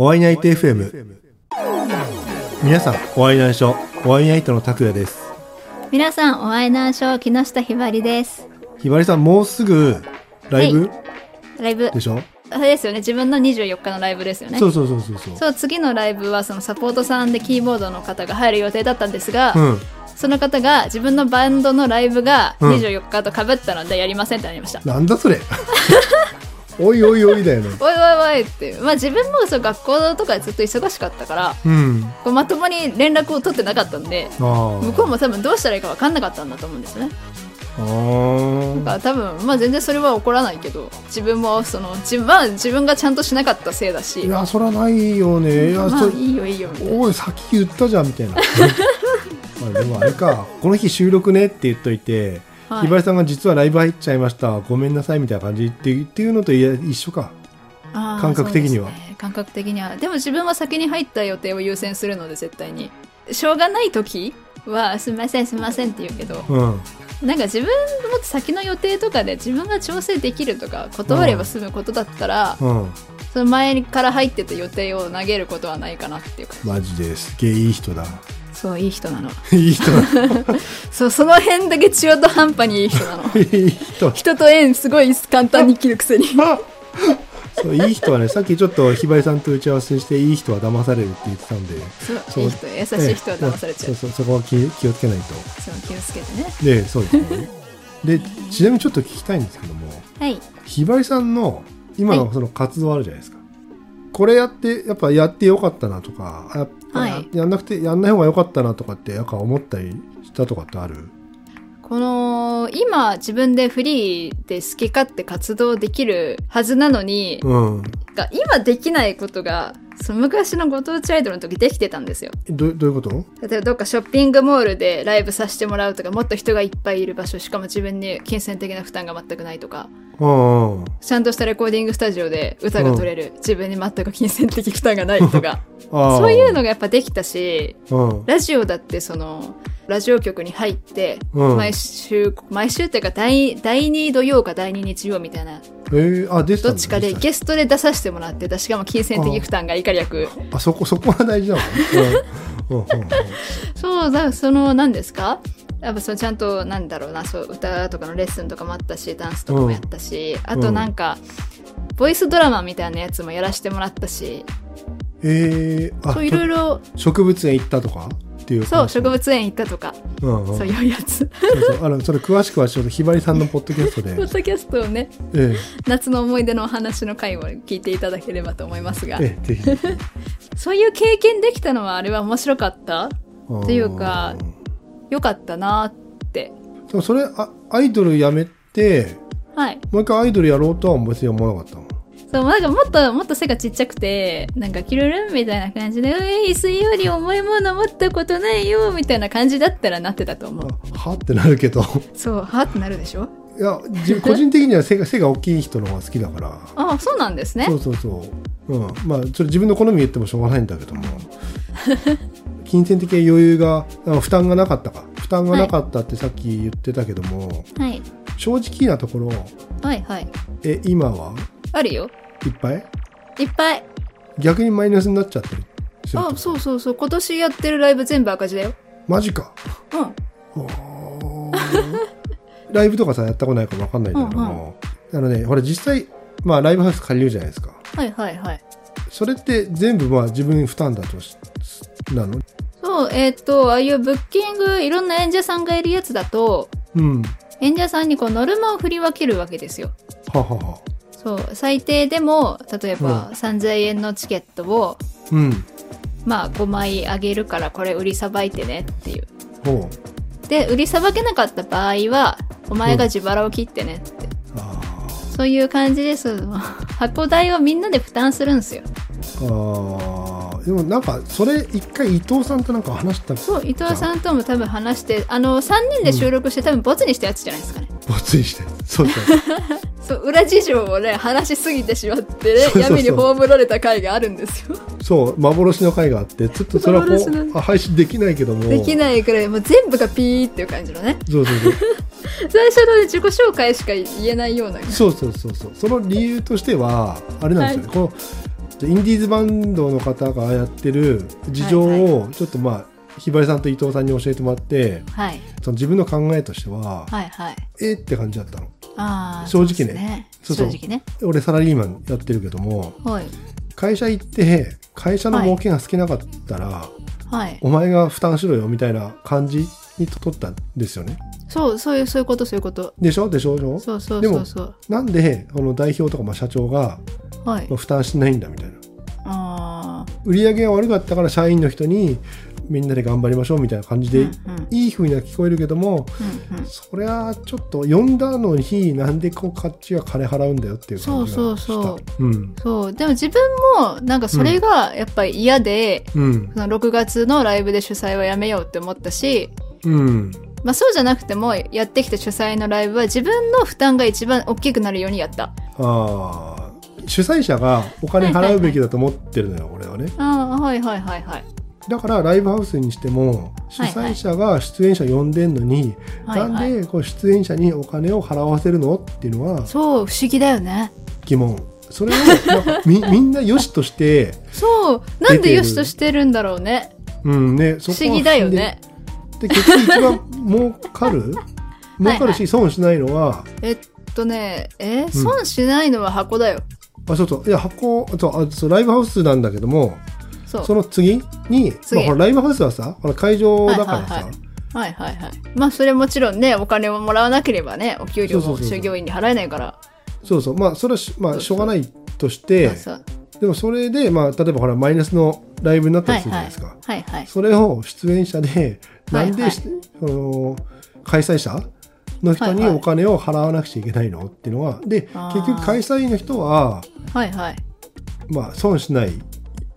お会いナイト FM 皆さんお会いナイトお会いナイトの拓也です。皆さんお会いなしょう木下ひばりです。ひばりさんもうすぐライブ、ライブ。でしょ？あれですよね。自分の24日のライブですよね。そうそうそうそうそう。そう次のライブはそのサポートさんでキーボードの方が入る予定だったんですが、うん。その方が自分のバンドのライブがうん。24日と被ったのでやりませんってなりました、なんだそれ おいおいおいだよね。おいおいおいって。まあ自分もそう学校とかでずっと忙しかったからうん。こうまともに連絡を取ってなかったんで向こうも多分どうしたらいいか分かんなかったんだと思うんですね。だから多分まあ全然それは起こらないけど自分もその自分,、まあ、自分がちゃんとしなかったせいだしいやそらないよね。いや、まあそいいよいいよみたいな。おい先言ったじゃんみたいな。まあでもあれかこの日収録ねって言っといて、はい。ひばりさんが実はライブ入っちゃいました。ごめんなさいみたいな感じ。ってっていうのと一緒か。感覚的には。ね。感覚的には。でも自分は先に入った予定を優先するので絶対に。しょうがない時は「すみませんすみません」って言うけど。うん。なんか自分もっと先の予定とかで自分が調整できるとか断れば済むことだったら、うん。その前から入ってた予定を投げることはないかなっていうかマジですげえいい人だそういい人なの。いい人だ そうその辺だけ中途半端にいい人なの。いい人。人と縁すごい簡単に切るくせに。そういい人はねさっきちょっとひばりさんと打ち合わせしていい人は騙されるって言ってたんで。そうそういい人優しい人は騙されちゃう。ええそうそうそこは気気をつけないと。そう気をつけてね。でそうですね。でちなみにちょっと聞きたいんですけどもはい。ひばりさんの今のはい。その活動あるじゃないですか、これやってやっぱやってよかったなとかやっぱはい。ややんなくてやんない方がよかったなとかってやっぱ思ったりしたとかってある？この今自分でフリーで好き勝手活動できるはずなのに、うん。が今できないことがその昔のご当地アイドルの時できてたんですよ。どどういうこと？例えばどっかショッピングモールでライブさせてもらうとかもっと人がいっぱいいる場所しかも自分に金銭的な負担が全くないとか。ちゃんとしたレコーディングスタジオで歌が撮れる、自分に全く金銭的負担がないとか。そういうのがやっぱできたしうん。ラジオだってそのラジオ局に入って、うん。毎週毎週っていうか第第2土曜か第2日曜みたいな。えー、あどっちかでゲストで出させてもらってたしかも金銭的負担がいかりやくあそこ そこは大事なのね、うん。うんうんうん。そうだその何ですか？やっぱそのちゃんとなんだろうなそう歌とかのレッスンとかもあったしダンスとかもやったし、あとなんか、ボイスドラマみたいなやつもやらせてもらったし。えー、あそういろいろ植物園行ったとか？っていうそう話植物園行ったとか、うんうん、そういうやつ。そうそう。あのそれ詳しくはちょっとひばりさんのポッドキャストで。ポッドキャストをねえ夏の思い出のお話の回を聞いていただければと思いますが。えええぜひ。そういう経験できたのはあれは面白かった？っていうかよかったなって。でもそれあアイドルやめてはい。もう一回アイドルやろうとは別に思わなかったの？そうなんかもっともっと背がちっちゃくてなんかキルルンみたいな感じで「うい水より重いもの持ったことないよ」みたいな感じだったらなってたと思う。あはってなるけど。そうはってなるでしょ？いや自個人的には背が背が大きい人の方が好きだから。ああそうなんですね。そうそうそう。うん。まあそれ自分の好み言ってもしょうがないんだけども。金銭的な余裕があ負担がなかったか。負担がなかったってさっき言ってたけども、はい。正直なところ。はいはい。え今は？あるよ。いっぱい？いっぱい。逆にマイナスになっちゃってる。するあと。そうそうそう。今年やってるライブ全部赤字だよ。マジか。うん。ライブとかさやったことないから分かんないんだけども、あのねほら実際まあライブハウス借りるじゃないですか。はいはいはい。それって全部まあ自分負担だとしなの？そうえっ、とああいうブッキングいろんな演者さんがいるやつだとうん。演者さんにこうノルマを振り分けるわけですよ。はははそう最低でも例えばうん。3000円のチケットをうん。まあ5枚あげるからこれ売りさばいてねっていう。ほう。で売りさばけなかった場合はお前が自腹を切ってねって、あそういう感じです。箱代をみんなで負担するんですよ。ーあー。でもなんかそれ一回伊藤さんとなんか話した。そう伊藤さんとも多分話してあの3人で収録して多分ボツにしたやつじゃないですかね、ぼついして。そうそう そう裏事情をね話しすぎてしまってね闇に葬られた回があるんですよ。そう幻の回があってちょっとそれはこ配信できないけども。できないくらいもう全部がピーっていう感じのね。そうそうそう。最初の自己紹介しか言えないような。そうそうそうそう。その理由としてはあれなんですよね、このとインディーズバンドの方がやってる事情をちょっとまあ、ひばりさんと伊藤さんに教えてもらってはい。その自分の考えとしては、はいはい。えって感じだったの。正直ねそう。そう。俺サラリーマンやってるけどもはい。会社行って会社の儲けが好きなかったら、はい。お前が負担しろよみたいな感じに取ったんですよねそう、そういう、そういうこと、そういうこと。でしょ？でしょ？でしょ？そうそうそうそう。なんでこの代表とかまあ社長がはいまあ。負担しないんだみたいなああ。売り上げが悪かったから社員の人にみんなで頑張りましょうみたいな感じで、いい風には聞こえるけどもうんうん。そりゃちょっと呼んだのになんでこうこっちが金払うんだよっていう感じがした。そうそうそう。うん。そう。でも自分も、なんかそれがやっぱり嫌で、うん。その6月のライブで主催はやめようって思ったし、うん。まあそうじゃなくても、やってきた主催のライブは自分の負担が一番大きくなるようにやった。ああ主催者がお金払うべきだと思ってるのよ、俺はね。ああ、はいはいはいはい。だからライブハウスにしても主はいはい。催者が出演者呼んでんのに、はいはい。なんでこう出演者にお金を払わせるのっていうのはそう、不思議だよね。疑問。それを みみんな良しとしてそう、なんで良しとしてるんだろうね。うんね、不思議だよね。で結局一番 儲かる？儲かるし損しないのは、えっとね、え？損しないのは箱だよ。あそうそう。いや箱そうあそうライブハウスなんだけどもその次に次。まあ、ほらライブハウスはさほら会場だからさ、はいはいはい。はいはいはい。まあそれもちろんね、お金をもらわなければね、お給料も従業員に払えないから。そうそう。まあそれはし,、まあ、しょうがないとしてでもそれで、まあ、例えばほらマイナスのライブになったりするじゃないですか、はいはい。それを出演者でなんで、はいはいの開催者の人にお金を払わなくちゃいけないの？っていうのはで結局開催の人ははいはい。まあ、損しない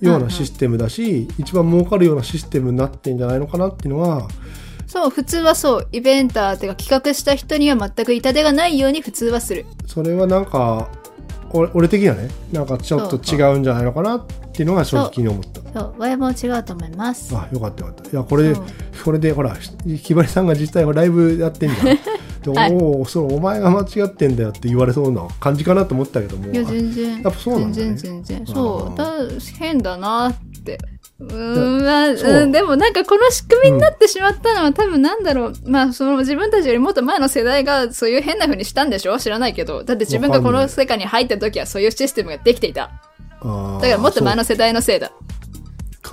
ようなシステムだし、一番儲かるようなシステムになってんじゃないのかなっていうのは、そう、普通はそう、イベンターっていうか企画した人には全く痛手がないように普通はする。それはなんか、俺俺的にはね、なんかちょっと違うんじゃないのかなっていうのが正直に思った。そう、ワイも違うと思います。あ、よかったよかった。いや、これでこれで、ほら、ひばりさんが実際ライブやってんじゃん。ではいおお、そう、お前が間違ってんだよって言われそうな感じかなと思ったけども。いや、全然。やっぱそうなんだね全然全然。そう。だ変だなって。うーん、まあ、そううん、でもなんかこの仕組みになってしまったのは、多分なんだろう。まあ、その自分たちよりもっと前の世代がそういう変な風にしたんでしょ？知らないけど。だって自分がこの世界に入った時はそういうシステムができていた。あーだからもっと前の世代のせいだ。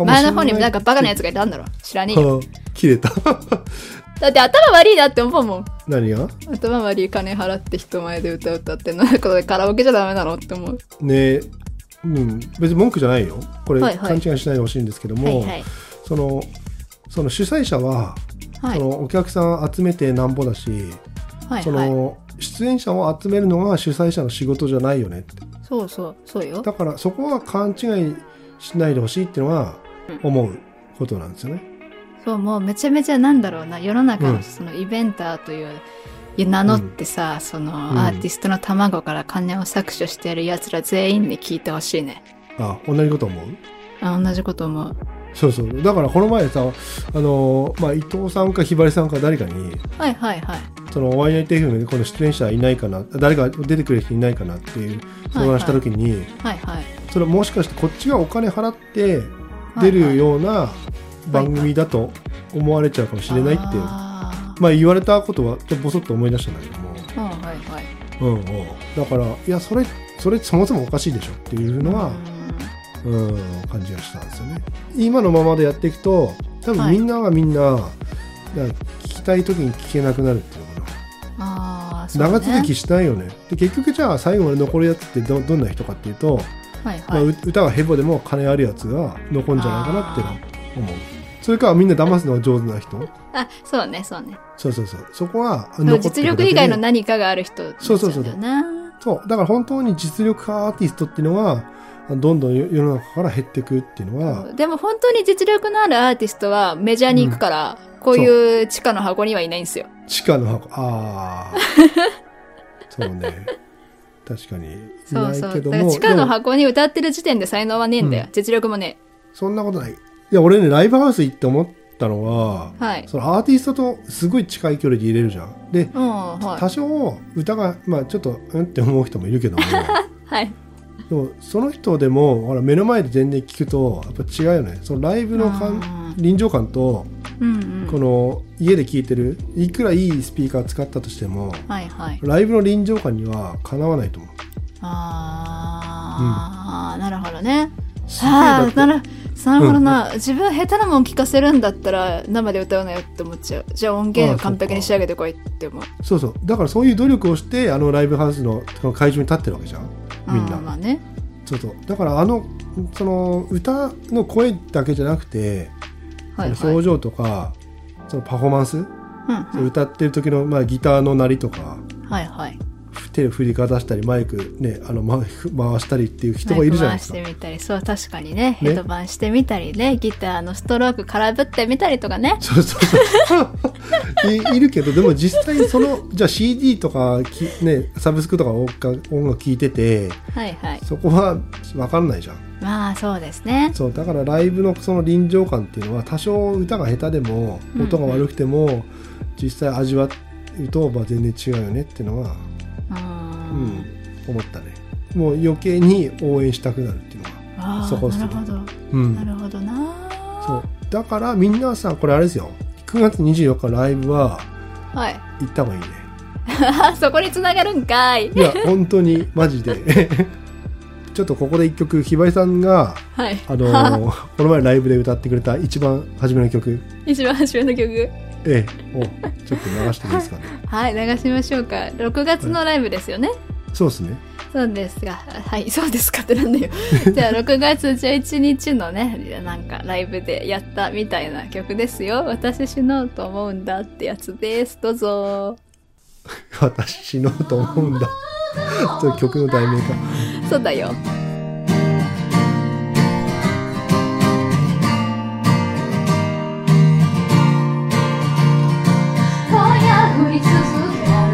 前の方になんかバカなやつがいたんだろ知らねえよ。はあ切れた。だって頭悪いなって思うもん。何が？頭悪い金払って人前で歌歌ってなんか カラオケじゃダメなのって思う。ねうん、別に文句じゃないよこれ、はいはい勘違いしないでほしいんですけども、はいはい。そのその主催者は、はいそ。のお客さん集めてなんぼだし、そはいはい。の出演者を集めるのが主催者の仕事じゃないよねってそうそう、そうよ。だからそこは勘違いしないでほしいっていうのは思うことなんですよね。そう、もうめちゃめちゃなんだろうな、世の中うんのそのイベンターという、いや名乗ってさ、そのんアーティストの卵から金を搾取してる奴ら全員に聞いてほしいね。あ同じこと思う？あ同じこと思う。そうそうだからこの前さあの、まあ、伊藤さんかひばりさんか誰かにはいはいはい。そのワイナイト FM でこの出演者いないかな誰か出てくれる人いないかなっていう相談した時に、はいはい。それもしかしてこっちがお金払って出るような番組だと思われちゃうかもしれないって、あまあ言われたことはちょっとボソッと思い出したんだけども、ーはいはいはい。うんうん、だからいやそれそれそもそもおかしいでしょっていうのは、うん、感じがしたんですよね。今のままでやっていくと多分みんながみんな、なんか聞きたい時に聞けなくなるっていうのかな。あね。長続きしないよね。で結局じゃあ最後まで残るやつってどどんな人かっていうと、はいまあ、はい。う歌がヘボでも金あるやつが残るんじゃないかなって思うそれからみんな騙すのが上手な人？あ、そうね、そうね。そうそうそう。そこはでも残って実力以外の何かがある人。そうそうそうそう。だから本当に実力派アーティストっていうのはどんどん世の中から減っていくっていうのはでも本当に実力のあるアーティストはメジャーに行くから、こういう地下の箱にはいないんですよ。地下の箱。ああそうね。確かに。そうそう。だから地下の箱に歌ってる時点で才能はねえんだよ。う実力もねそんなことないいや俺ねライブハウス行って思ったのは、はい。そのアーティストとすごい近い距離で入れるじゃん。ではい。多少歌がまあちょっとうんって思う人もいるけども。はい。でもその人でもほら目の前で全然聞くとやっぱ違うよね。そのライブの感臨場感とうんうん。この家で聞いてるいくらいいスピーカー使ったとしてもはいはい。ライブの臨場感にはかなわないと思う。ああ、なるほどね。ああなるなるほどな、自分下手なもん聞かせるんだったら生で歌うなよって思っちゃう。じゃあ音源を完璧に仕上げてこいって思う。そうそう。だからそういう努力をしてあのライブハウスのこの会場に立ってるわけじゃん。みんな。まあね。そうそう。だからあのその歌の声だけじゃなくて、はいはい。表情とかそのパフォーマンス、うん。そう歌ってる時の、まあ、ギターの鳴りとか。はいはい手を振りかざしたりマイクねあのま回したりっていう人がいるじゃないですか。回してみたりそう確かにね。ヘッドバンしてみたりね。ギターのストローク空振ってみたりとかね。そうそうそう。いいるけどでも実際そのじゃあ CD とかき、ね、サブスクとか音楽聴いててはいはい。そこは分かんないじゃん。まあそうですね。そうだからライブのその臨場感っていうのは多少歌が下手でもうん。音が悪くても、実際味わうと、まあ、全然違うよねっていうのは、ううん。ん思ったね。もう余計に応援したくなるっていうのはああそこっすね。なるほど。うん。なるほどな。そう。だからみんなさこれあれですよ。9月24日ライブははい。行った方がいいね。そこにつながるんかい。いや本当にマジで。ちょっとここで一曲ひばりさんがはい。あのー この前ライブで歌ってくれた一番初めの曲。一番初めの曲ええ。をちょっと流していいですかね。はい流しましょうか。6月のライブですよね、そうですね。そうですがはいそうですかってなんだよ。じゃあ6月11日のねなんかライブでやったみたいな曲ですよ。私死のうと思うんだってやつです。どうぞ。私死のうと思うんだ。そういう曲の題名か。そうだよ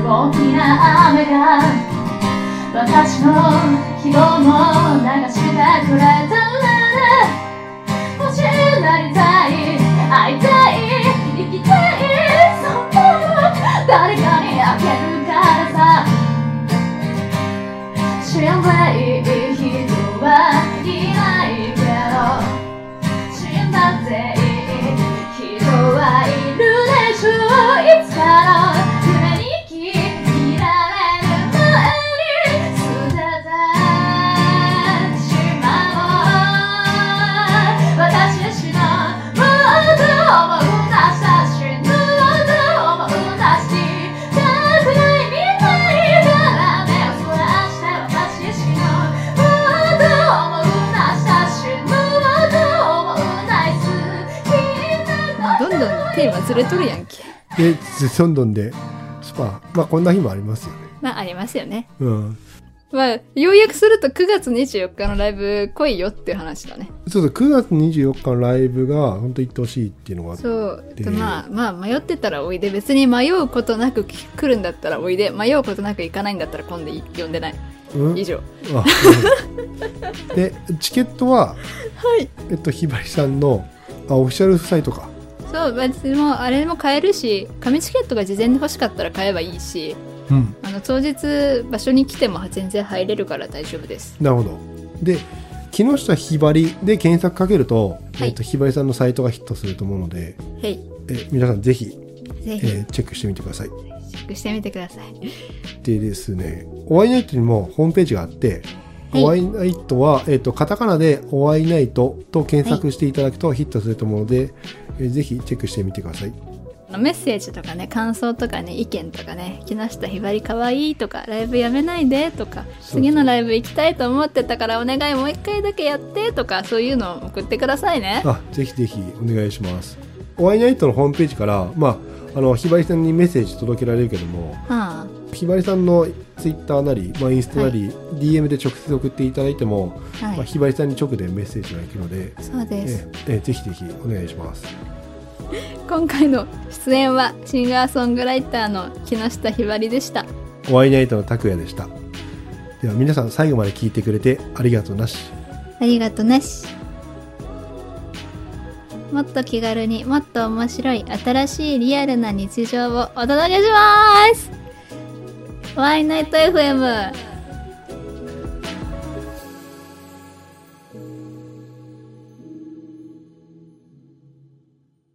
大きな雨が私の希望も流しでロンドンでスパまあこんな日もありますよね。まあありますよね。うん。まあ要約すると9月24日のライブ来いよっていう話だね。そうそう9月24日のライブが本当行ってほしいっていうのがあって。そう。まあまあ迷ってたらおいで別に迷うことなく来るんだったらおいで。迷うことなく行かないんだったら今度い呼んでない。うん？以上。あうん。でチケットは はい。えっとひばりさんのあオフィシャルサイトかそう別にもうあれも買えるし紙チケットが事前に欲しかったら買えばいいしうん。あの当日場所に来ても全然入れるから大丈夫です。なるほど。で木下ひばりで検索かけると、はい。えっとひばりさんのサイトがヒットすると思うのでへい。え皆さんぜひ、ぜえひーチェックしてみてください。チェックしてみてください。でですね、おワイナイトにもホームページがあって、はい。おワイナイトは、えっ、と、カタカナでおワイナイトと検索していただくとヒットすると思うので、えーぜひチェックしてみてください。メッセージとかね感想とかね意見とかね木下ひばりかわいいとかライブやめないでとか次のライブ行きたいと思ってたからお願いもう一回だけやってとかそういうのを送ってくださいねあ、ぜひぜひお願いします。おワイナイトのホームページから、まあ、あの、ひばりさんにメッセージ届けられるけども、はひばりさんのツイッターなり、まあ、インスタなり、DM で直接送っていただいても、あ、はいまあ、ひばりさんに直でメッセージが行くので、そうですえーえーぜひぜひお願いします。今回の出演はシンガーソングライターの木下ひばりでしたおワイナイトの拓也でした。では皆さん最後まで聞いてくれてありがとうなし。ありがとなしもっと気軽にもっと面白い新しいリアルな日常をお届けしますワイナイト FM